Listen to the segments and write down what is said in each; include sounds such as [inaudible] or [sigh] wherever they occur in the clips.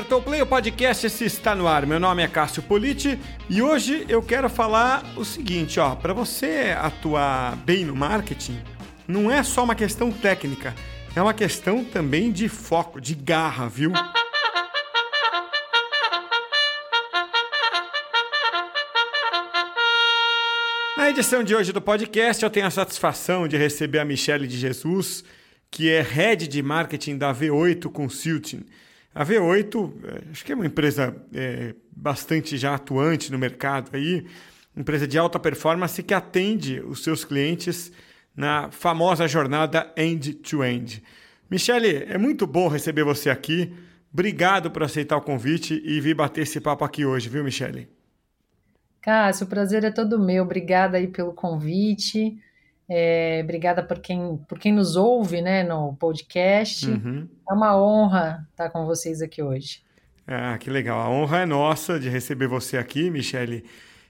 apertou o play, o podcast se está no ar. Meu nome é Cássio Politi e hoje eu quero falar o seguinte, ó, para você atuar bem no marketing, não é só uma questão técnica, é uma questão também de foco, de garra, viu? Na edição de hoje do podcast, eu tenho a satisfação de receber a Michele de Jesus, que é head de marketing da V8 Consulting. A V8, é, acho que é uma empresa é, bastante já atuante no mercado aí, empresa de alta performance que atende os seus clientes na famosa jornada end-to-end. Michele, é muito bom receber você aqui. Obrigado por aceitar o convite e vir bater esse papo aqui hoje, viu, Michele? Cássio, o prazer é todo meu. Obrigada aí pelo convite. É, obrigada por quem, por quem nos ouve né, no podcast. Uhum. É uma honra estar com vocês aqui hoje. Ah, que legal. A honra é nossa de receber você aqui, Michele.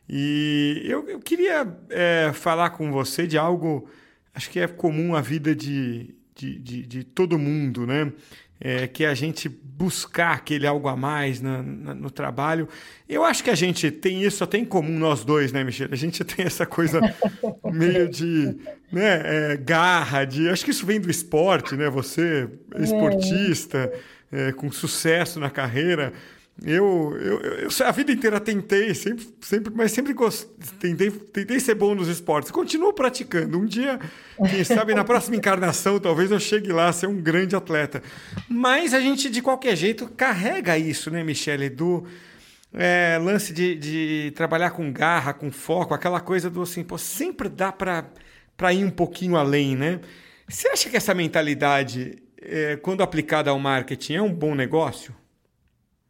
E eu, eu queria é, falar com você de algo, acho que é comum à vida de, de, de, de todo mundo, né? É, que é a gente buscar aquele algo a mais na, na, no trabalho. Eu acho que a gente tem isso até em comum, nós dois, né, Michele? A gente tem essa coisa [laughs] meio de né, é, garra, de. Acho que isso vem do esporte, né? Você, é esportista, é, com sucesso na carreira. Eu, eu, eu, a vida inteira tentei, sempre, sempre, mas sempre tentei, tentei ser bom nos esportes. Continuo praticando. Um dia, quem sabe, na próxima encarnação, talvez eu chegue lá a ser um grande atleta. Mas a gente, de qualquer jeito, carrega isso, né, Michele? Do é, lance de, de, trabalhar com garra, com foco, aquela coisa do assim, pô, sempre dá para ir um pouquinho além, né? Você acha que essa mentalidade, é, quando aplicada ao marketing, é um bom negócio?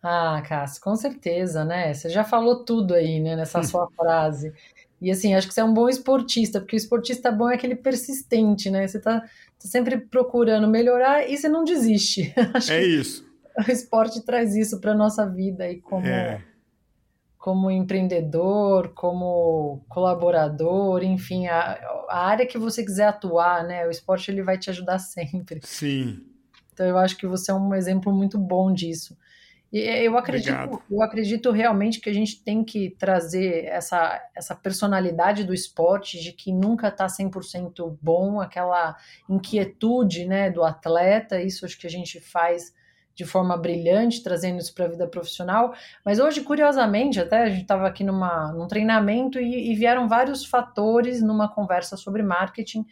Ah, Cássio, com certeza, né? Você já falou tudo aí, né, nessa sua frase. E assim, acho que você é um bom esportista, porque o esportista bom é aquele persistente, né? Você tá, tá sempre procurando melhorar e você não desiste. [laughs] Acho é isso. O esporte traz isso para nossa vida e como é. como empreendedor, como colaborador, enfim, a, a área que você quiser atuar, né? O esporte ele vai te ajudar [laughs] sempre. Sim. Então eu acho que você é um exemplo muito bom disso. Eu acredito, eu acredito realmente que a gente tem que trazer essa, essa personalidade do esporte, de que nunca está 100% bom, aquela inquietude né, do atleta, isso acho que a gente faz de forma brilhante, trazendo isso para a vida profissional. Mas hoje, curiosamente, até a gente estava aqui numa, num treinamento e, e vieram vários fatores numa conversa sobre marketing,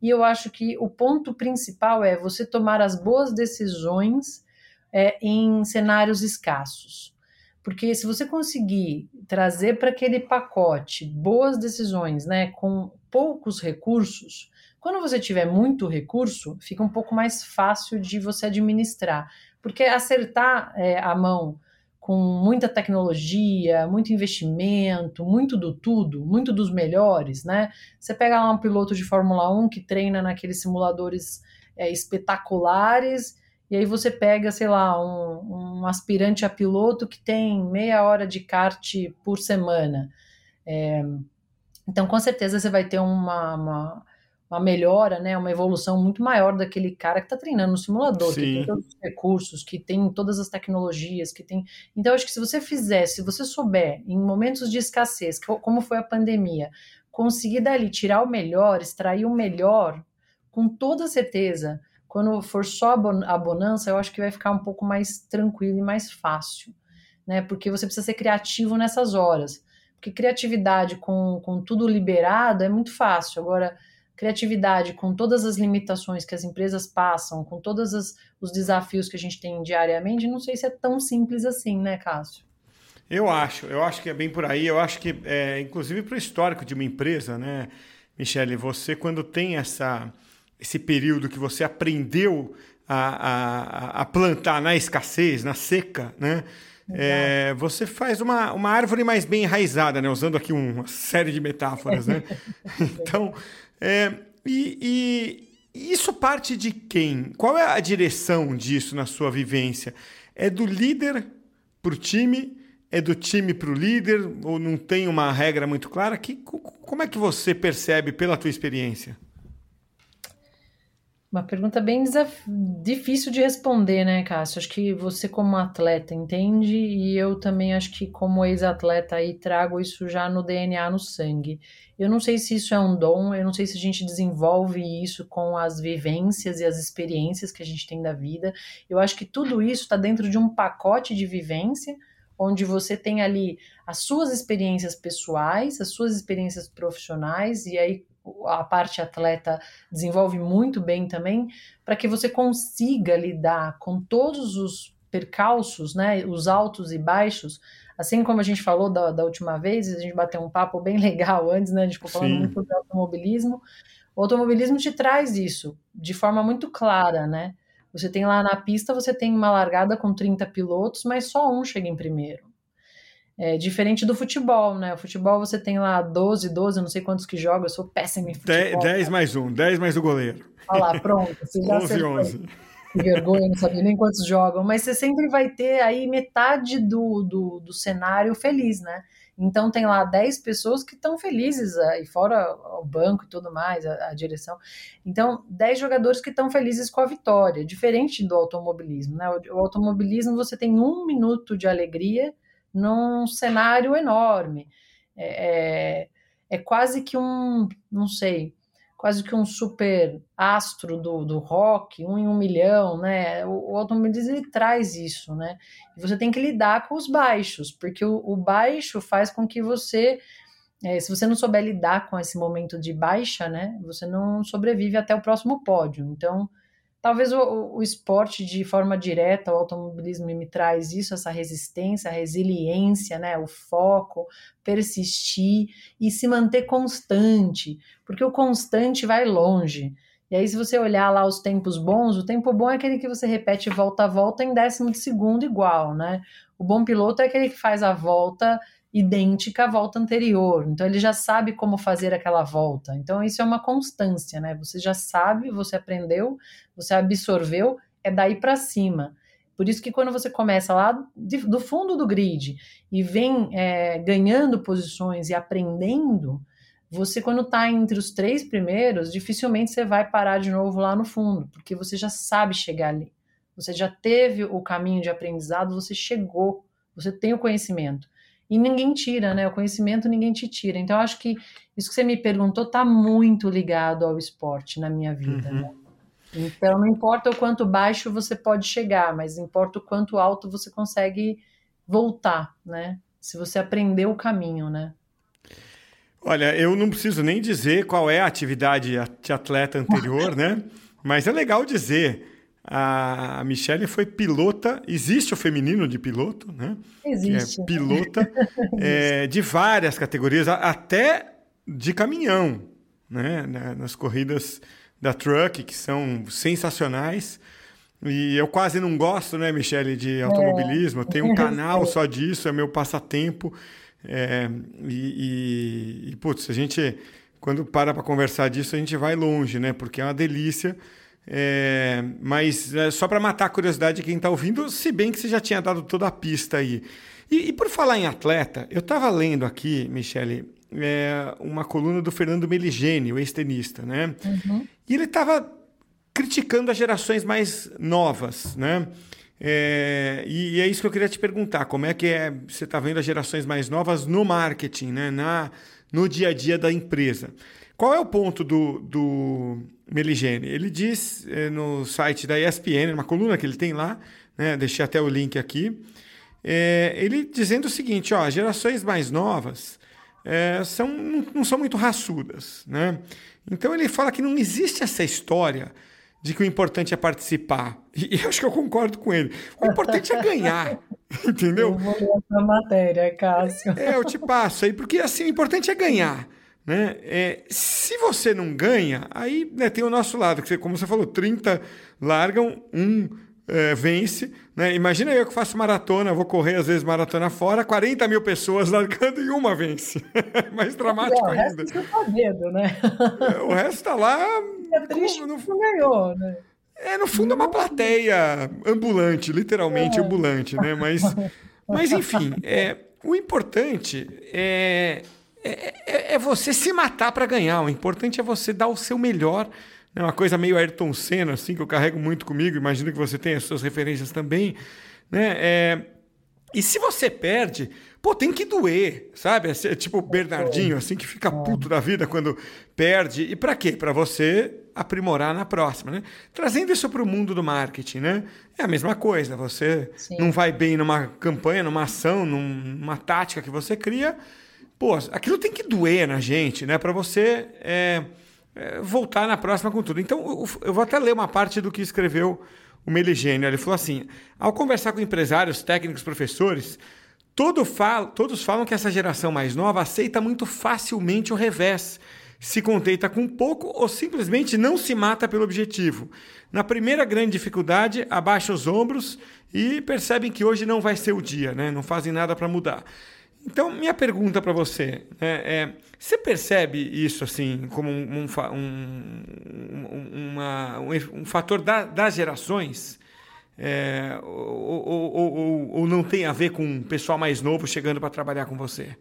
e eu acho que o ponto principal é você tomar as boas decisões é, em cenários escassos. Porque se você conseguir trazer para aquele pacote boas decisões, né, com poucos recursos, quando você tiver muito recurso, fica um pouco mais fácil de você administrar. Porque acertar é, a mão com muita tecnologia, muito investimento, muito do tudo, muito dos melhores, né? Você pega lá um piloto de Fórmula 1 que treina naqueles simuladores é, espetaculares e aí você pega, sei lá, um, um aspirante a piloto que tem meia hora de kart por semana. É, então, com certeza, você vai ter uma, uma, uma, melhora, né, uma evolução muito maior daquele cara que está treinando no simulador, Sim. que tem todos os recursos, que tem todas as tecnologias, que tem. Então, acho que se você fizer, se você souber, em momentos de escassez, como foi a pandemia, conseguir dali tirar o melhor, extrair o melhor, com toda certeza quando for só a bonança, eu acho que vai ficar um pouco mais tranquilo e mais fácil, né? Porque você precisa ser criativo nessas horas. Porque criatividade com, com tudo liberado é muito fácil. Agora, criatividade com todas as limitações que as empresas passam, com todos os desafios que a gente tem diariamente, não sei se é tão simples assim, né, Cássio? Eu acho, eu acho que é bem por aí. Eu acho que, é, inclusive para o histórico de uma empresa, né, Michele, você quando tem essa esse período que você aprendeu a, a, a plantar na escassez, na seca, né? É, você faz uma, uma árvore mais bem enraizada, né? Usando aqui uma série de metáforas, né? [laughs] então, é, e, e, isso parte de quem? Qual é a direção disso na sua vivência? É do líder para o time? É do time para o líder? Ou não tem uma regra muito clara? Que, como é que você percebe pela tua experiência? Uma pergunta bem difícil de responder, né, Cássio? Acho que você, como atleta, entende, e eu também acho que, como ex-atleta, aí trago isso já no DNA, no sangue. Eu não sei se isso é um dom, eu não sei se a gente desenvolve isso com as vivências e as experiências que a gente tem da vida. Eu acho que tudo isso está dentro de um pacote de vivência, onde você tem ali as suas experiências pessoais, as suas experiências profissionais, e aí a parte atleta desenvolve muito bem também, para que você consiga lidar com todos os percalços, né, os altos e baixos, assim como a gente falou da, da última vez, a gente bateu um papo bem [laughs] legal antes, né, a gente ficou falando Sim. muito do automobilismo, o automobilismo te traz isso de forma muito clara, né, você tem lá na pista, você tem uma largada com 30 pilotos, mas só um chega em primeiro. É diferente do futebol, né? O futebol você tem lá 12, 12, não sei quantos que jogam, eu sou péssimo em futebol. 10 mais um, 10 mais o goleiro. Olha lá, pronto. Você já 11, 11. Que vergonha, não sabia nem quantos jogam, mas você sempre vai ter aí metade do, do, do cenário feliz, né? Então tem lá 10 pessoas que estão felizes, e fora o banco e tudo mais, a, a direção. Então, 10 jogadores que estão felizes com a vitória, diferente do automobilismo, né? O, o automobilismo você tem um minuto de alegria num cenário enorme. É, é, é, quase que um, não sei, quase que um super astro do, do rock, um em um milhão, né? O, o automobilismo ele traz isso, né? E você tem que lidar com os baixos, porque o, o baixo faz com que você é, se você não souber lidar com esse momento de baixa, né, você não sobrevive até o próximo pódio. Então, Talvez o, o esporte de forma direta, o automobilismo me traz isso, essa resistência, a resiliência, né, o foco, persistir e se manter constante, porque o constante vai longe. E aí, se você olhar lá os tempos bons, o tempo bom é aquele que você repete volta a volta em décimo de segundo igual, né? O bom piloto é aquele que faz a volta idêntica à volta anterior. Então ele já sabe como fazer aquela volta. Então isso é uma constância, né? Você já sabe, você aprendeu, você absorveu, é daí para cima. Por isso que quando você começa lá de, do fundo do grid e vem é, ganhando posições e aprendendo, você quando está entre os três primeiros, dificilmente você vai parar de novo lá no fundo, porque você já sabe chegar ali. Você já teve o caminho de aprendizado, você chegou, você tem o conhecimento e ninguém tira, né? O conhecimento ninguém te tira. Então, eu acho que isso que você me perguntou está muito ligado ao esporte na minha vida, uhum. né? Então, não importa o quanto baixo você pode chegar, mas importa o quanto alto você consegue voltar, né? Se você aprendeu o caminho, né? Olha, eu não preciso nem dizer qual é a atividade de atleta anterior, né? [laughs] Mas é legal dizer. A Michelle foi pilota, existe o feminino de piloto, né? Existe. é pilota [laughs] é, de várias categorias, até de caminhão, né? Nas corridas da Truck, que são sensacionais. E eu quase não gosto, né, Michelle, de automobilismo. É. Eu tenho um [laughs] canal só disso, é meu passatempo. É, e, e, e, putz, a gente, quando para para conversar disso, a gente vai longe, né? Porque é uma delícia. É, mas é só para matar a curiosidade de quem está ouvindo, se bem que você já tinha dado toda a pista aí. E, e por falar em atleta, eu estava lendo aqui, Michele, é, uma coluna do Fernando Meligeni, o ex-tenista, né? Uhum. E ele estava criticando as gerações mais novas, né? É, e, e, é isso que eu queria te perguntar: como é que é, você está vendo as gerações mais novas no marketing, né? Na, no dia a dia da empresa? Qual é o ponto do, do Meligene? Ele diz é, no site da ESPN, uma coluna que ele tem lá, né, deixei até o link aqui, é, ele dizendo o seguinte: ó, gerações mais novas é, são, não, não, são muito raçudas. Né? Então ele fala que não existe essa história de que o importante é participar. E eu acho que eu concordo com ele. O importante é ganhar. [laughs] Entendeu? Eu vou ler essa matéria, Cássio. É, eu te passo aí, porque assim, o importante é ganhar. Né? É, se você não ganha, aí né, tem o nosso lado, que como você falou, 30 largam, um é, vence. Né? Imagina eu que faço maratona, vou correr às vezes maratona fora, 40 mil pessoas [laughs] largando e uma vence. [laughs] Mais dramático é, ainda. O medo, né? É, o resto está lá. É triste no, ganhou, né? É, no fundo é uma plateia ambulante, literalmente é. ambulante, né? Mas, [laughs] mas enfim, é, o importante é é, é, é, você se matar para ganhar. O importante é você dar o seu melhor né? uma coisa meio Ayrton Senna, assim, que eu carrego muito comigo, imagino que você tenha as suas referências também, né? É, e se você perde, pô, tem que doer, sabe? É tipo o Bernardinho, assim, que fica puto da vida quando perde. E para quê? Para você aprimorar na próxima, né? Trazendo isso para o mundo do marketing, né? É a mesma coisa. Você Sim. não vai bem numa campanha, numa ação, numa tática que você cria. Pô, aquilo tem que doer na gente, né? Para você é, é, voltar na próxima com tudo. Então, eu vou até ler uma parte do que escreveu o Meligênio. Ele falou assim: ao conversar com empresários, técnicos, professores, todo fala, todos falam que essa geração mais nova aceita muito facilmente o revés, se contenta com pouco ou simplesmente não se mata pelo objetivo. Na primeira grande dificuldade, abaixa os ombros e percebem que hoje não vai ser o dia, né? não fazem nada para mudar. Então, minha pergunta para você é, é, você percebe isso assim como um, um, uma, um, um fator da, das gerações? É, ou, ou, ou, ou, não tem a ver com o pessoal mais novo chegando para trabalhar com você?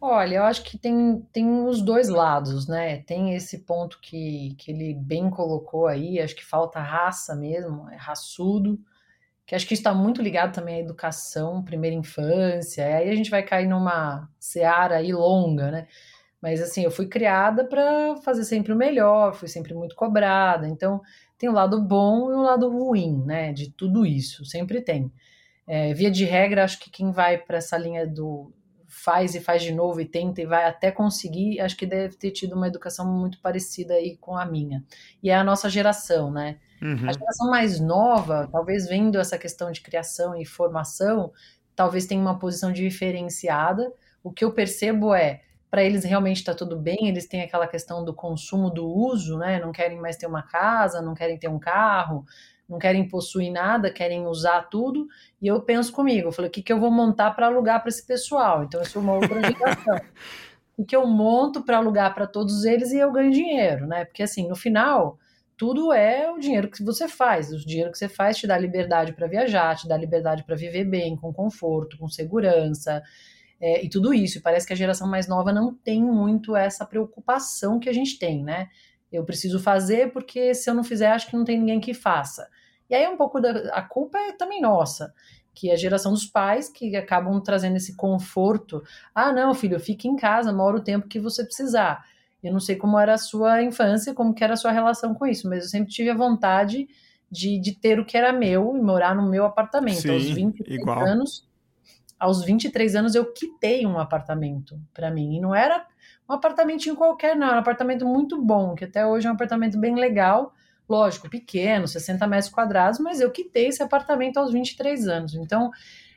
Olha, eu acho que tem, tem os dois lados, né? Tem esse ponto que, que ele bem colocou aí, acho que falta raça mesmo, é raçudo que acho que está muito ligado também à educação, primeira infância, aí a gente vai cair numa seara aí longa, né? Mas assim, eu fui criada para fazer sempre o melhor, fui sempre muito cobrada, então tem um lado bom e um lado ruim, né? De tudo isso, sempre tem. É, via de regra, acho que quem vai para essa linha do faz e faz de novo e tenta e vai até conseguir, acho que deve ter tido uma educação muito parecida aí com a minha. E é a nossa geração, né? Uhum. A geração mais nova, talvez vendo essa questão de criação e formação, talvez tenha uma posição diferenciada. O que eu percebo é, para eles realmente está tudo bem, eles têm aquela questão do consumo, do uso, né? Não querem mais ter uma casa, não querem ter um carro, não querem possuir nada, querem usar tudo. E eu penso comigo, eu falei, o que, que eu vou montar para alugar para esse pessoal? Então, eu sou uma outra geração. [laughs] o que eu monto para alugar para todos eles e eu ganho dinheiro, né? Porque assim, no final, tudo é o dinheiro que você faz. O dinheiro que você faz te dá liberdade para viajar, te dá liberdade para viver bem, com conforto, com segurança. É, e tudo isso. E parece que a geração mais nova não tem muito essa preocupação que a gente tem, né? Eu preciso fazer porque se eu não fizer, acho que não tem ninguém que faça. E aí um pouco da a culpa é também nossa, que é a geração dos pais que acabam trazendo esse conforto. Ah, não, filho, fique em casa, mora o tempo que você precisar. Eu não sei como era a sua infância, como que era a sua relação com isso, mas eu sempre tive a vontade de, de ter o que era meu e morar no meu apartamento. Sim, aos 23 igual. anos, aos 23 anos eu quitei um apartamento para mim. E não era um apartamentinho qualquer, não, era um apartamento muito bom, que até hoje é um apartamento bem legal, lógico, pequeno, 60 metros quadrados, mas eu quitei esse apartamento aos 23 anos. Então,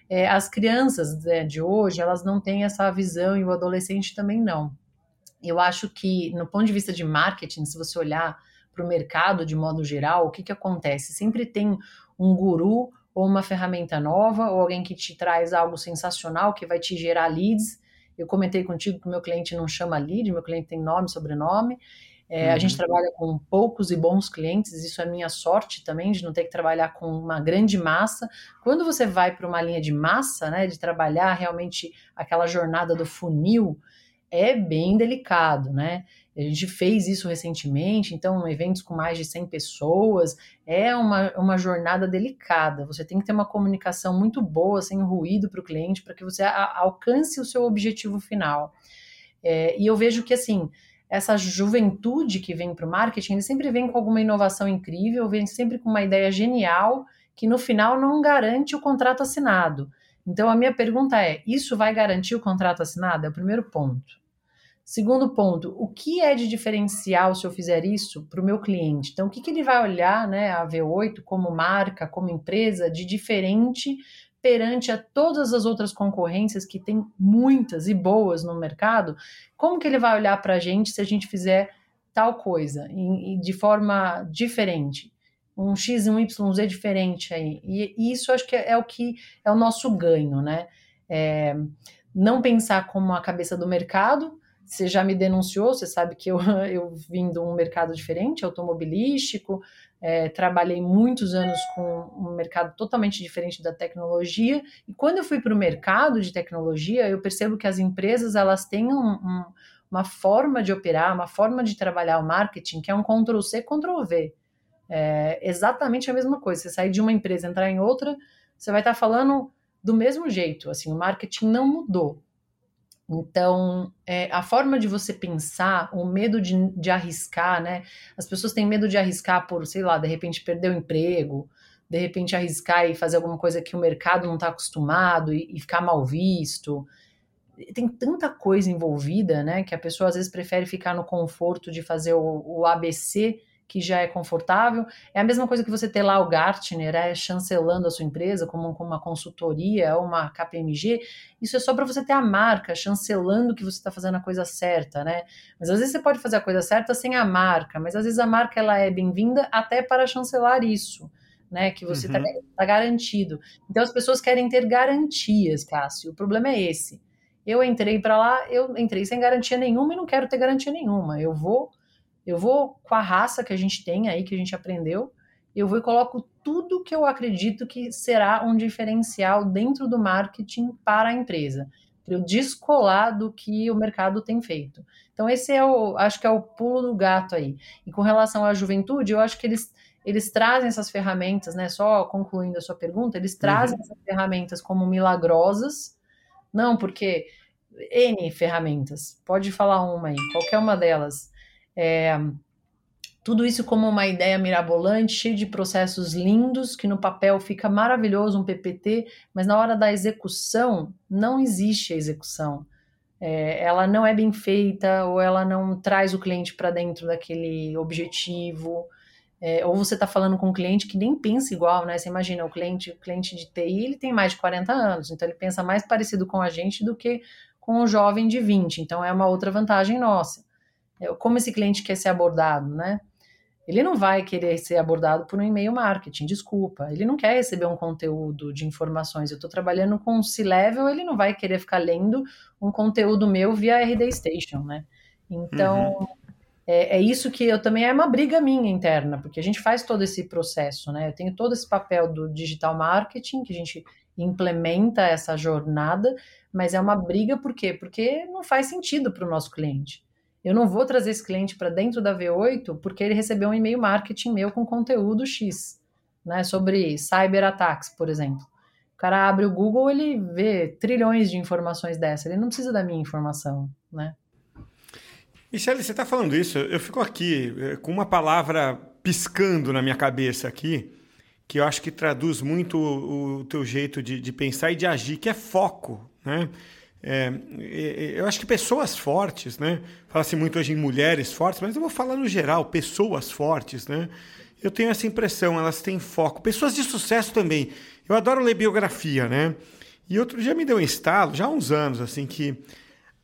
é, as crianças né, de hoje, elas não têm essa visão, e o adolescente também não. Eu acho que, no ponto de vista de marketing, se você olhar para o mercado de modo geral, o que, que acontece? Sempre tem um guru ou uma ferramenta nova, ou alguém que te traz algo sensacional que vai te gerar leads. Eu comentei contigo que meu cliente não chama lead, meu cliente tem nome, sobrenome. É, uhum. A gente uhum. trabalha com poucos e bons clientes, isso é minha sorte também, de não ter que trabalhar com uma grande massa. Quando você vai para uma linha de massa, né, de trabalhar realmente aquela jornada do funil, é bem delicado, né? A gente fez isso recentemente, então, eventos com mais de 100 pessoas, é uma, uma jornada delicada. Você tem que ter uma comunicação muito boa, sem ruído para o cliente, para que você a, alcance o seu objetivo final. É, e eu vejo que, assim, essa juventude que vem para o marketing, ele sempre vem com alguma inovação incrível, vem sempre com uma ideia genial, que no final não garante o contrato assinado. Então, a minha pergunta é: isso vai garantir o contrato assinado? É o primeiro ponto. Segundo ponto, o que é de diferencial se eu fizer isso para o meu cliente? Então, o que, que ele vai olhar, né, a V8 como marca, como empresa, de diferente perante a todas as outras concorrências que tem muitas e boas no mercado? Como que ele vai olhar para a gente se a gente fizer tal coisa e, de forma diferente? Um X e um YZ diferente aí. E, e isso acho que é, é, o que é o nosso ganho, né? É, não pensar como a cabeça do mercado, você já me denunciou, você sabe que eu, [laughs] eu vim de um mercado diferente, automobilístico, é, trabalhei muitos anos com um mercado totalmente diferente da tecnologia, e quando eu fui para o mercado de tecnologia, eu percebo que as empresas elas têm um, um, uma forma de operar, uma forma de trabalhar o marketing que é um Ctrl C, Ctrl V. É exatamente a mesma coisa. Você sair de uma empresa entrar em outra, você vai estar falando do mesmo jeito. Assim, o marketing não mudou. Então, é, a forma de você pensar, o medo de, de arriscar, né? As pessoas têm medo de arriscar por, sei lá, de repente perder o emprego, de repente arriscar e fazer alguma coisa que o mercado não está acostumado e, e, ficar mal visto. Tem tanta coisa envolvida, né? Que a pessoa às vezes prefere ficar no conforto de fazer o, o ABC que já é confortável. É a mesma coisa que você ter lá o Gartner é, chancelando a sua empresa como, como uma consultoria ou uma KPMG. Isso é só para você ter a marca chancelando que você está fazendo a coisa certa, né? Mas às vezes você pode fazer a coisa certa sem a marca, mas às vezes a marca ela é bem-vinda até para chancelar isso. Né, que você está uhum. tá garantido. Então as pessoas querem ter garantias, Cássio. O problema é esse. Eu entrei para lá, eu entrei sem garantia nenhuma e não quero ter garantia nenhuma. Eu vou eu vou com a raça que a gente tem aí, que a gente aprendeu, eu vou e coloco tudo que eu acredito que será um diferencial dentro do marketing para a empresa, para eu descolar do que o mercado tem feito. Então, esse é o, acho que é o pulo do gato aí. E com relação à juventude, eu acho que eles, eles trazem essas ferramentas, né? Só concluindo a sua pergunta, eles trazem uhum. essas ferramentas como milagrosas, não porque N ferramentas, pode falar uma aí, qualquer uma delas é, tudo isso como uma ideia mirabolante, cheio de processos lindos, que no papel fica maravilhoso, um PPT, mas na hora da execução, não existe a execução. É, ela não é bem feita, ou ela não traz o cliente para dentro daquele objetivo. É, ou você está falando com um cliente que nem pensa igual, né? Você imagina, o cliente, o cliente de TI, ele tem mais de 40 anos, então ele pensa mais parecido com a gente do que com o jovem de 20. Então é uma outra vantagem nossa. É, como esse cliente quer ser abordado, né? Ele não vai querer ser abordado por um e-mail marketing, desculpa. Ele não quer receber um conteúdo de informações. Eu estou trabalhando com C-Level, ele não vai querer ficar lendo um conteúdo meu via RD Station, né? Então, uhum. é, é, isso que eu também é uma briga minha interna, porque a gente faz todo esse processo, né? Eu tenho todo esse papel do digital marketing, que a gente implementa essa jornada, mas é uma briga por quê? Porque não faz sentido para o nosso cliente. Eu não vou trazer esse cliente para dentro da V8 porque ele recebeu um e-mail marketing meu com conteúdo X, né, sobre cyberataques, por exemplo. O cara abre o Google, ele vê trilhões de informações dessa, ele não precisa da minha informação, né? Michele, você está falando isso, eu fico aqui eh, com uma palavra piscando na minha cabeça aqui, que eu acho que traduz muito o, o teu jeito de, de pensar e de agir, que é foco, né? É, eu acho que pessoas fortes, né? Fala-se muito hoje em mulheres fortes, mas eu vou falar no geral, pessoas fortes, né? Eu tenho essa impressão, elas têm foco. Pessoas de sucesso também. Eu adoro ler biografia, né? E outro dia me deu um estalo, já há uns anos, assim, que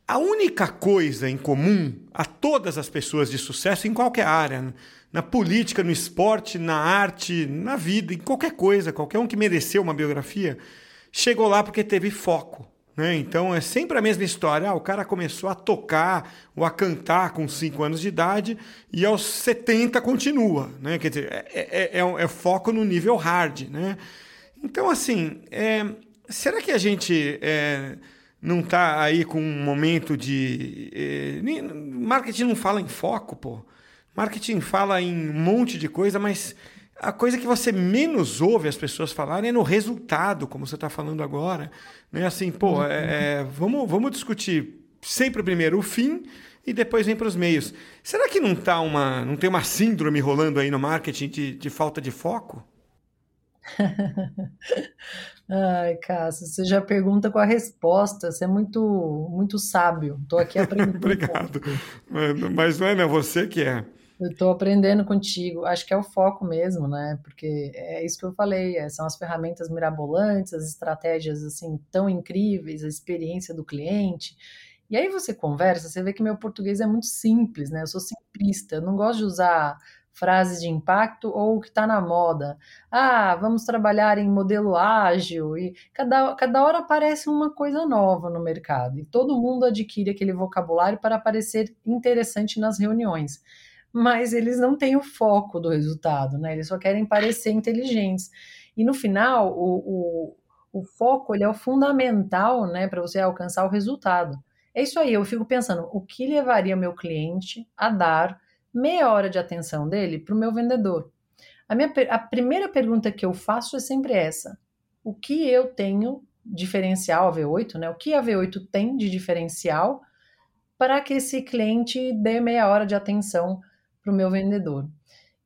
a única coisa em comum a todas as pessoas de sucesso em qualquer área, na política, no esporte, na arte, na vida, em qualquer coisa, qualquer um que mereceu uma biografia, chegou lá porque teve foco. Né? Então é sempre a mesma história. Ah, o cara começou a tocar ou a cantar com 5 anos de idade e aos 70 continua. Né? Quer dizer, é, é, é, é foco no nível hard. Né? Então, assim, é, será que a gente é, não está aí com um momento de. É, marketing não fala em foco, pô. Marketing fala em um monte de coisa, mas a coisa que você menos ouve as pessoas falarem é no resultado, como você está falando agora. Né? Assim, pô, uhum. é, é, vamos, vamos discutir sempre primeiro o fim e depois vem para os meios. Será que não, tá uma, não tem uma síndrome rolando aí no marketing de, de falta de foco? [laughs] Ai, Cássio, você já pergunta com a resposta, você é muito, muito sábio. Estou aqui [laughs] aprendendo. Obrigado. Mas, mas não é né? você que é. Eu estou aprendendo contigo. Acho que é o foco mesmo, né? Porque é isso que eu falei. É, são as ferramentas mirabolantes, as estratégias assim tão incríveis, a experiência do cliente. E aí você conversa, você vê que meu português é muito simples, né? Eu sou simplista. Eu não gosto de usar frases de impacto ou o que está na moda. Ah, vamos trabalhar em modelo ágil e cada, cada hora aparece uma coisa nova no mercado e todo mundo adquire aquele vocabulário para parecer interessante nas reuniões mas eles não têm o foco do resultado, né? Eles só querem parecer inteligentes. E no final, o, o, o foco ele é o fundamental, né, para você alcançar o resultado. É isso aí, eu fico pensando, o que levaria meu cliente a dar meia hora de atenção dele para o meu vendedor? A, minha, a primeira pergunta que eu faço é sempre essa: o que eu tenho diferencial a V8, né? O que a V8 tem de diferencial para que esse cliente dê meia hora de atenção para o meu vendedor?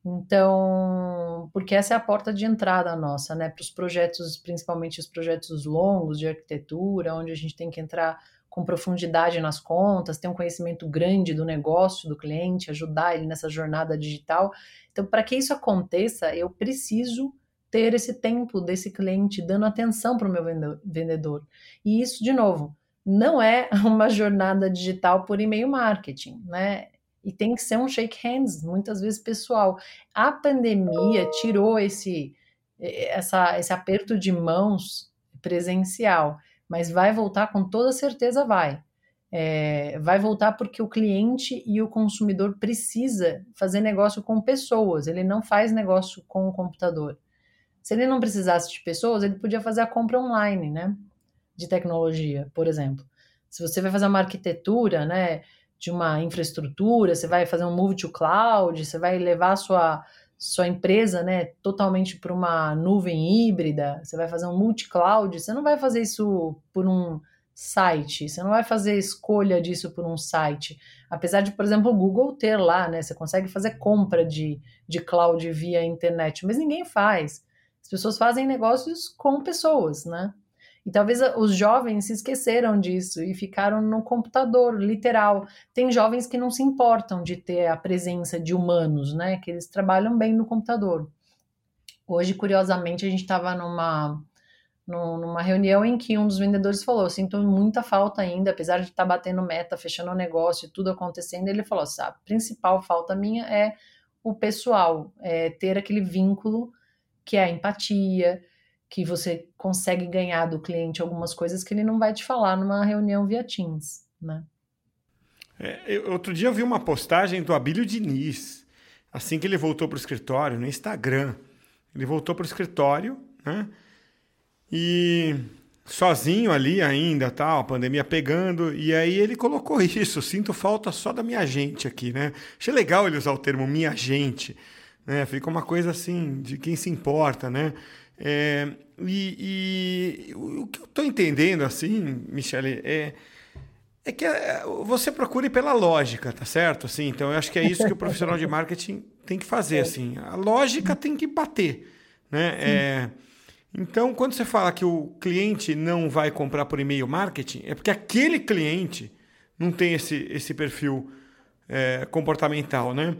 Então, porque essa é a porta de entrada nossa, né, para os projetos, principalmente os projetos longos de arquitetura, onde a gente tem que entrar com profundidade nas contas, ter um conhecimento grande do negócio do cliente, ajudar ele nessa jornada digital. Então, para que isso aconteça, eu preciso ter esse tempo desse cliente dando atenção para o meu vendedor. E isso, de novo, não é [laughs] uma jornada digital por e-mail marketing, né? E tem que ser um shake hands, muitas vezes pessoal. A pandemia tirou esse, essa, esse aperto de mãos presencial, mas vai voltar com toda certeza vai. É, vai voltar porque o cliente e o consumidor precisa fazer negócio com pessoas, ele não faz negócio com o computador. Se ele não precisasse de pessoas, ele podia fazer a compra online, né? De tecnologia, por exemplo. Se você vai fazer uma arquitetura, né? De uma infraestrutura, você vai fazer um move to cloud, você vai levar a sua, sua empresa né, totalmente para uma nuvem híbrida, você vai fazer um multi-cloud, você não vai fazer isso por um site, você não vai fazer escolha disso por um site. Apesar de, por exemplo, o Google ter lá, né? Você consegue fazer compra de, de cloud via internet, mas ninguém faz. As pessoas fazem negócios com pessoas, né? E talvez os jovens se esqueceram disso e ficaram no computador, literal. Tem jovens que não se importam de ter a presença de humanos, né? Que eles trabalham bem no computador. Hoje, curiosamente, a gente estava numa, numa reunião em que um dos vendedores falou: Sinto muita falta ainda, apesar de estar tá batendo meta, fechando o negócio e tudo acontecendo. Ele falou: a principal falta minha é o pessoal, é ter aquele vínculo que é a empatia, que você consegue ganhar do cliente algumas coisas que ele não vai te falar numa reunião via Teams, né? É, outro dia eu vi uma postagem do Abílio Diniz, assim que ele voltou para o escritório, no Instagram. Ele voltou para o escritório, né? E sozinho ali ainda, tal, a pandemia pegando, e aí ele colocou [laughs] isso, sinto falta só da minha gente aqui, né? Achei legal ele usar o termo minha gente, né? Fica uma coisa assim, de quem se importa, né? É, e, e, o que eu estou entendendo, assim, Michele, é, é que é, você procure pela lógica, tá certo? Assim, então, eu acho que é isso que o profissional de marketing tem que fazer. Assim, a lógica tem que bater. Né? É, então, quando você fala que o cliente não vai comprar por e-mail marketing, é porque aquele cliente não tem esse, esse perfil é, comportamental. Né?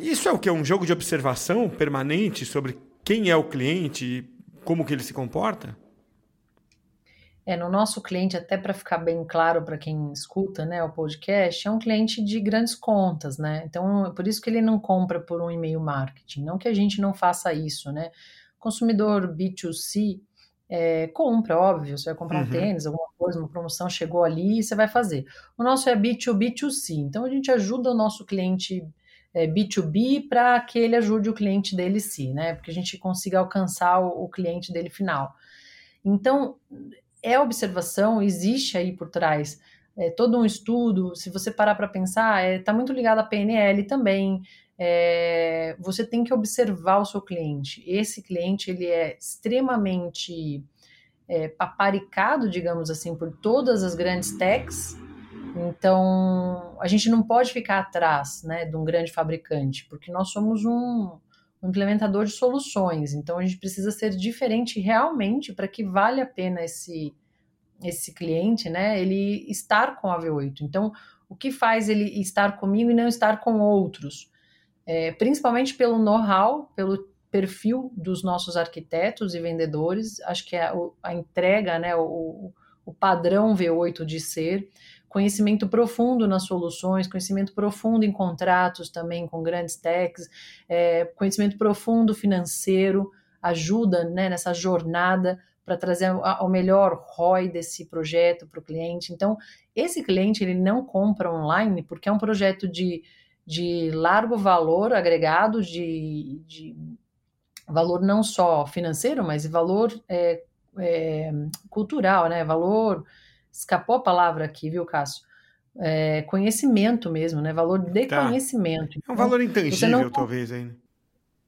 Isso é o que? Um jogo de observação permanente sobre quem é o cliente e como que ele se comporta? É, no nosso cliente, até para ficar bem claro para quem escuta né, o podcast, é um cliente de grandes contas, né? Então, por isso que ele não compra por um e-mail marketing. Não que a gente não faça isso, né? Consumidor B2C é, compra, óbvio, você vai comprar uhum. um tênis, alguma coisa, uma promoção chegou ali e você vai fazer. O nosso é B2B2C, então a gente ajuda o nosso cliente é, B2B para que ele ajude o cliente dele sim, né? Porque a gente consiga alcançar o, cliente dele final. Então, é observação, existe aí por trás é, todo um estudo. Se você parar para pensar, está é, tá muito ligado à PNL também. É, você tem que observar o seu cliente. Esse cliente ele é extremamente é, paparicado, digamos assim, por todas as grandes techs então, a gente não pode ficar atrás né, de um grande fabricante, porque nós somos um, um implementador de soluções. Então, a gente precisa ser diferente realmente para que vale a pena esse, esse cliente, né, ele estar com a V8. Então, o que faz ele estar comigo e não estar com outros? É, principalmente pelo know-how, pelo perfil dos nossos arquitetos e vendedores, acho que é a, a entrega, né, o, o padrão V8 de ser conhecimento profundo nas soluções, conhecimento profundo em contratos também com grandes techs, é, conhecimento profundo financeiro, ajuda né, nessa jornada para trazer o melhor ROI desse projeto para o cliente. Então, esse cliente ele não compra online porque é um projeto de, de largo valor agregado, de, de valor não só financeiro, mas valor é, é, cultural, né? valor escapou a palavra aqui, viu, Cássio? É, conhecimento mesmo, né? Valor de tá. conhecimento. É um valor então, intangível, não... talvez, ainda.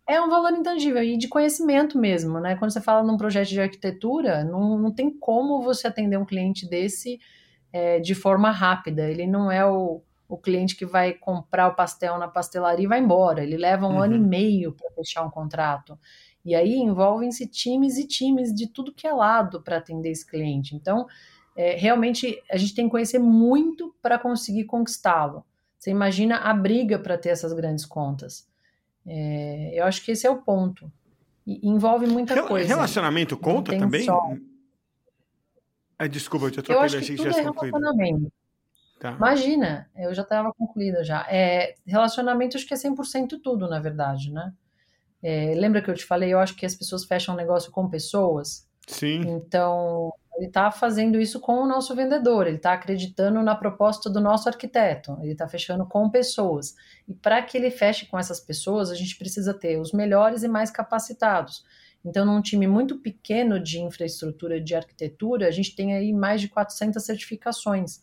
É um valor intangível e de conhecimento mesmo, né? Quando você fala num projeto de arquitetura, não, não tem como você atender um cliente desse é, de forma rápida. Ele não é o, o cliente que vai comprar o pastel na pastelaria e vai embora. Ele leva um uhum. ano e meio para fechar um contrato. E aí envolvem-se times e times de tudo que é lado para atender esse cliente. Então, é, realmente, a gente tem que conhecer muito para conseguir conquistá-lo. Você imagina a briga para ter essas grandes contas. É, eu acho que esse é o ponto. E envolve muita Rel coisa. Relacionamento conta também? Só... Ah, desculpa, eu te atropelei, eu acho que tudo é relacionamento. Tá. Imagina, eu já estava concluída já. É, relacionamento acho que é 100% tudo, na verdade, né? É, lembra que eu te falei, eu acho que as pessoas fecham negócio com pessoas. Sim. Então, ele está fazendo isso com o nosso vendedor, ele está acreditando na proposta do nosso arquiteto, ele está fechando com pessoas. E para que ele feche com essas pessoas, a gente precisa ter os melhores e mais capacitados. Então, num time muito pequeno de infraestrutura de arquitetura, a gente tem aí mais de 400 certificações.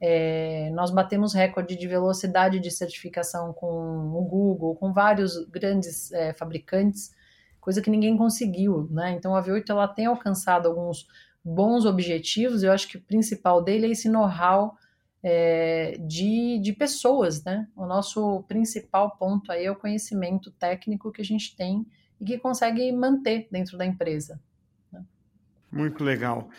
É, nós batemos recorde de velocidade de certificação com o Google, com vários grandes é, fabricantes, coisa que ninguém conseguiu, né? Então a V8 ela tem alcançado alguns bons objetivos. Eu acho que o principal dele é esse know-how é, de, de pessoas, né? O nosso principal ponto aí é o conhecimento técnico que a gente tem e que consegue manter dentro da empresa. Né? Muito legal.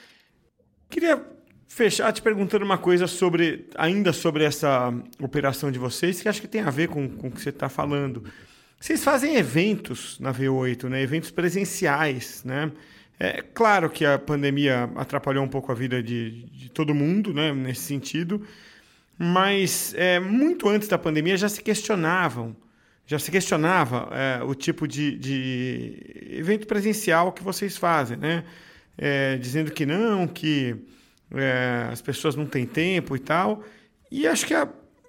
Queria fechar te perguntando uma coisa sobre, ainda sobre essa operação de vocês, que acho que tem a ver com, com o que você está falando. Vocês fazem eventos na V8, né? Eventos presenciais, né? É claro que a pandemia atrapalhou um pouco a vida de, de todo mundo, né? Nesse sentido, mas é, muito antes da pandemia já se questionavam, já se questionava é, o tipo de, de, evento presencial que vocês fazem, né? É, dizendo que não, que é, as pessoas não têm tempo e tal. E acho que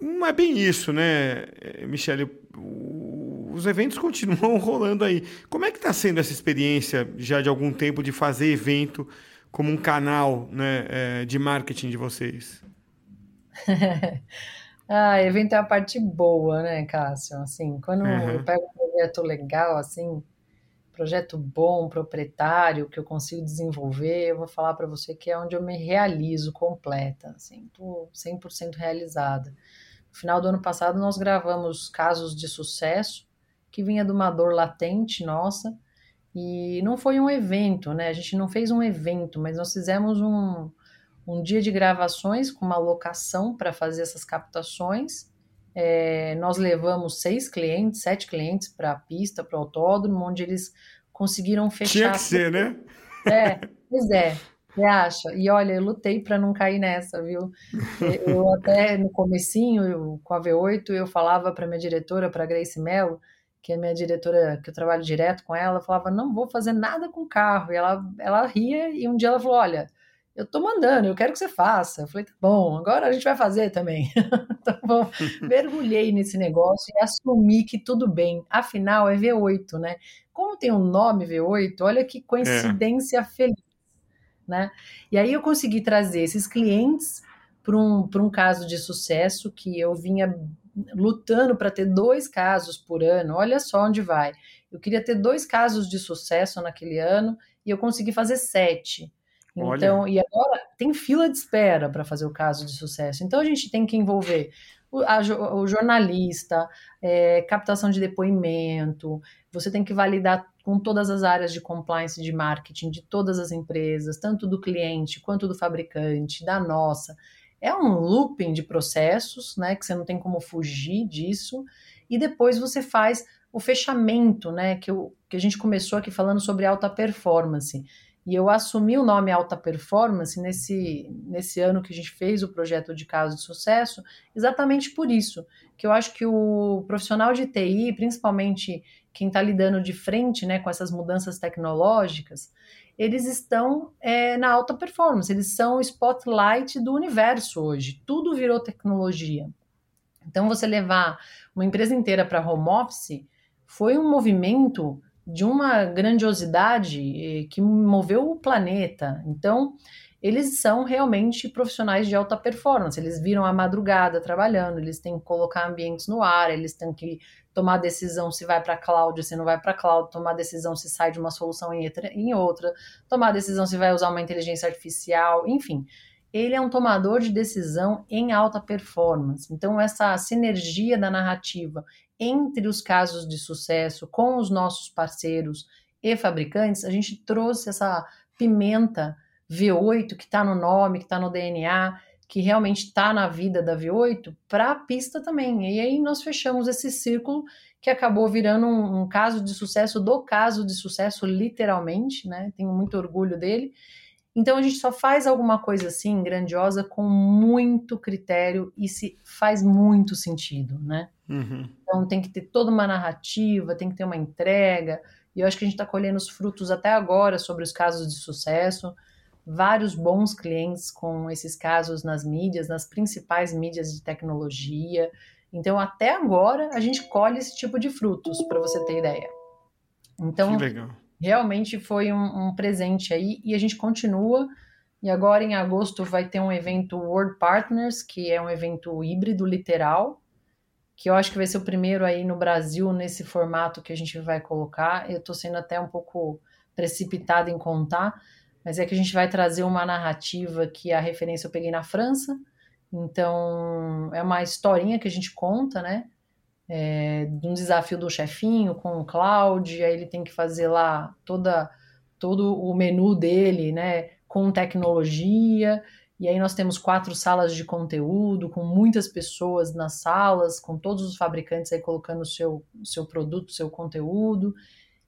não é bem isso, né, Michele? Os eventos continuam [laughs] rolando aí. Como é que está sendo essa experiência já de algum tempo de fazer evento como um canal né, é, de marketing de vocês? [laughs] ah, evento é a parte boa, né, Cássio? Assim, quando uhum. eu pego um projeto legal, assim, projeto bom, proprietário, que eu consigo desenvolver, eu vou falar para você que é onde eu me realizo completa, assim, estou 100% realizada. No final do ano passado, nós gravamos casos de sucesso, que vinha de uma dor latente nossa, e não foi um evento, né? A gente não fez um evento, mas nós fizemos um, um dia de gravações com uma locação para fazer essas captações, é, nós levamos seis clientes, sete clientes para a pista, para o autódromo, onde eles conseguiram fechar. Tinha que ser, né? É, pois é. Você acha? E olha, eu lutei para não cair nessa, viu? Eu até no comecinho, eu, com a V8, eu falava para minha diretora, para Grace Mello, que é minha diretora, que eu trabalho direto com ela, falava, não vou fazer nada com carro. E ela, ela ria e um dia ela falou, olha, eu tô mandando, eu quero que você faça. Eu falei, tá bom, agora a gente vai fazer também. [laughs] tá bom. [laughs] Mergulhei nesse negócio e assumi que tudo bem. Afinal, é V8, né? Como tem um nome V8, olha que coincidência é. feliz, né? E aí eu consegui trazer esses clientes para um, um caso de sucesso que eu vinha lutando para ter dois casos por ano. Olha só onde vai. Eu queria ter dois casos de sucesso naquele ano e eu consegui fazer sete. Então, Olha. e agora tem fila de espera para fazer o caso de sucesso. Então a gente tem que envolver o, a, o jornalista, é, captação de depoimento, você tem que validar com todas as áreas de compliance de marketing de todas as empresas, tanto do cliente quanto do fabricante, da nossa. É um looping de processos, né? Que você não tem como fugir disso. E depois você faz o fechamento, né? Que, eu, que a gente começou aqui falando sobre alta performance. E eu assumi o nome Alta Performance nesse, nesse ano que a gente fez o projeto de caso de sucesso, exatamente por isso, que eu acho que o profissional de TI, principalmente quem está lidando de frente né, com essas mudanças tecnológicas, eles estão é, na alta performance, eles são o spotlight do universo hoje, tudo virou tecnologia. Então, você levar uma empresa inteira para home office foi um movimento de uma grandiosidade que moveu o planeta. Então, eles são realmente profissionais de alta performance. Eles viram a madrugada trabalhando, eles têm que colocar ambientes no ar, eles têm que tomar decisão se vai para cloud, se não vai para cloud, tomar decisão se sai de uma solução em outra, tomar decisão se vai usar uma inteligência artificial, enfim. Ele é um tomador de decisão em alta performance. Então, essa sinergia da narrativa entre os casos de sucesso com os nossos parceiros e fabricantes, a gente trouxe essa pimenta V8 que está no nome, que está no DNA, que realmente está na vida da V8 para a pista também. E aí nós fechamos esse círculo que acabou virando um, um, caso de sucesso do caso de sucesso, literalmente, né? Tenho muito orgulho dele. Então a gente só faz alguma coisa assim grandiosa com muito critério e se faz muito sentido, né? Uhum. Então tem que ter toda uma narrativa, tem que ter uma entrega. E eu acho que a gente está colhendo os frutos até agora sobre os casos de sucesso vários bons clientes com esses casos nas mídias, nas principais mídias de tecnologia. Então, até agora, a gente colhe esse tipo de frutos, para você ter ideia. Então, realmente foi um, um, presente aí e a gente continua. E agora, em agosto, vai ter um evento World Partners, que é um evento híbrido literal, que eu acho que vai ser o primeiro aí no Brasil nesse formato que a gente vai colocar. Eu estou sendo até um pouco precipitada em contar, mas é que a gente vai trazer uma narrativa que a referência eu peguei na França, então é uma historinha que a gente conta, né? É, um desafio do chefinho com o Cloud, aí ele tem que fazer lá toda, todo o menu dele, né? Com tecnologia, e aí nós temos quatro salas de conteúdo, com muitas pessoas nas salas, com todos os fabricantes aí colocando o seu, seu produto, seu conteúdo.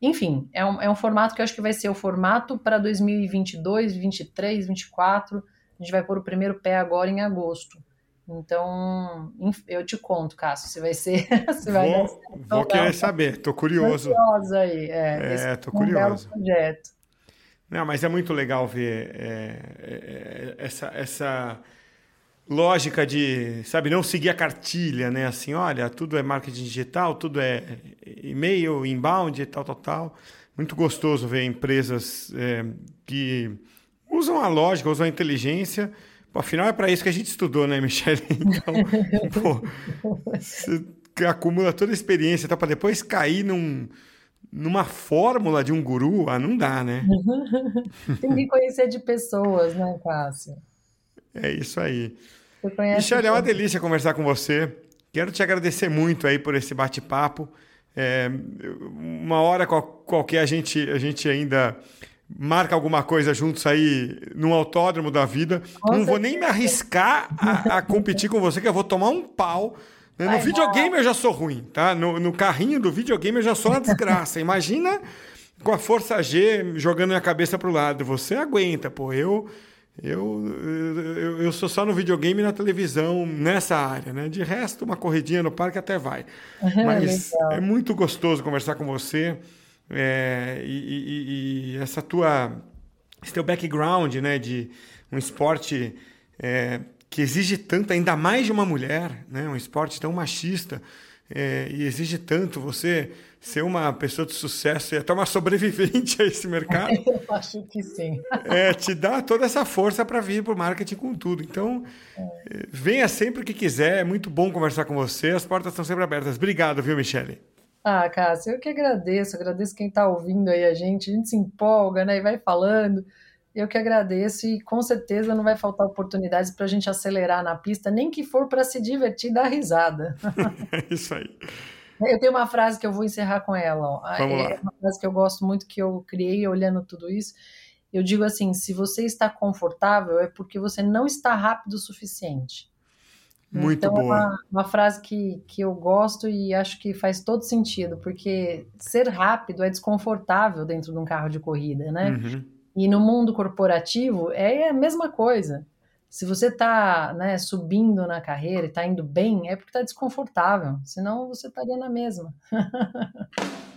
Enfim, é um, é um formato que eu acho que vai ser o formato para 2022, 2023, 2024. A gente vai pôr o primeiro pé agora em agosto. Então, eu te conto, Cássio, se vai ser. [laughs] Se vai vou, vou querer saber, tô curioso. Tô curioso aí, é. É, tô curioso. Um projeto. Não, mas é muito legal ver é, é, essa, essa lógica de, sabe, não seguir a cartilha, né? Assim, olha, tudo é marketing digital, tudo é e-mail, inbound e tal, tal, tal. Muito gostoso ver empresas é, que usam a lógica, usam a inteligência. Pô, afinal, é para isso que a gente estudou, né, Michele? [laughs] Então, pô, você acumula toda a experiência tá, para depois cair num, numa fórmula de um guru, ah, não dá, né? [laughs] Tem que conhecer de pessoas, né, Cássio? É isso aí. Michelle, é uma delícia conversar com você. Quero te agradecer muito aí por esse bate-papo. É, uma hora qual, qualquer a gente, a gente ainda marca alguma coisa juntos aí no autódromo da vida. Com Não vou nem me arriscar a, a, competir com você, que eu vou tomar um pau. No Ai, videogame eu já sou ruim, tá? No, no carrinho do videogame eu já sou uma [laughs] desgraça. Imagina com a força G jogando minha cabeça pro lado. Você aguenta, pô. Eu eu, eu, eu, sou só no videogame e na televisão nessa área, né? De resto, uma corridinha no parque até vai. [laughs] Mas é muito gostoso conversar com você é, e, e, e, essa tua, esse teu background, né? De um esporte é, que exige tanto, ainda mais de uma mulher, né? Um esporte tão machista é, e exige tanto você ser uma pessoa de sucesso e até uma sobrevivente a esse mercado. [laughs] Eu acho que sim. É, te dá toda essa força para vir para o marketing com tudo. Então, é. venha sempre que quiser. É muito bom conversar com você. As portas estão sempre abertas. Obrigado, viu, Michele? Ah, Cássio, eu que agradeço. Agradeço quem está ouvindo aí a gente. A gente se empolga, né? E vai falando. Eu que agradeço e com certeza não vai faltar oportunidades para a gente acelerar na pista, nem que for para se divertir e dar risada. [laughs] É isso aí. Eu tenho uma frase que eu vou encerrar com ela. Ó. Vamos é lá. uma frase que eu gosto muito, que eu criei olhando tudo isso. Eu digo assim: se você está confortável, é porque você não está rápido o suficiente. Muito então, boa. É uma, uma, frase que, que eu gosto e acho que faz todo sentido, porque ser rápido é desconfortável dentro de um carro de corrida, né? Uhum. E no mundo corporativo é a mesma coisa. Se você está né, subindo na carreira e está indo bem, é porque está desconfortável. Senão você estaria na mesma. [laughs]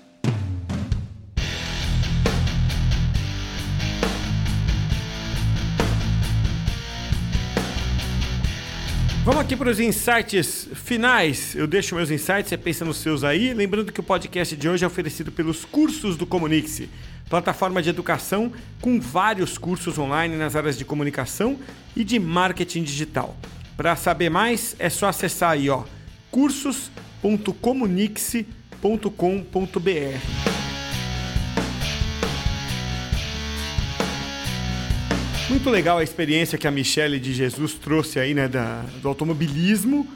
Vamos aqui para os insights finais. Eu deixo meus insights, você pensa nos seus aí. Lembrando que o podcast de hoje é oferecido pelos cursos do Comunique-se, plataforma de educação com vários cursos online nas áreas de comunicação e de marketing digital. Para saber mais, é só acessar aí, ó, cursos.comunique-se.com.br. Muito legal a experiência que a Michelle de Jesus trouxe aí, né, da, do automobilismo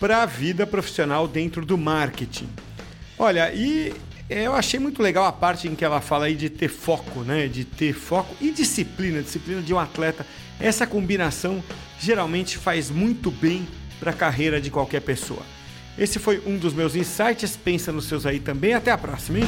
para a vida profissional dentro do marketing. Olha, e eu achei muito legal a parte em que ela fala aí de ter foco, né, de ter foco e disciplina, disciplina de um atleta. Essa combinação geralmente faz muito bem para a carreira de qualquer pessoa. Esse foi um dos meus insights. Pensa nos seus aí também. Até a próxima, hein?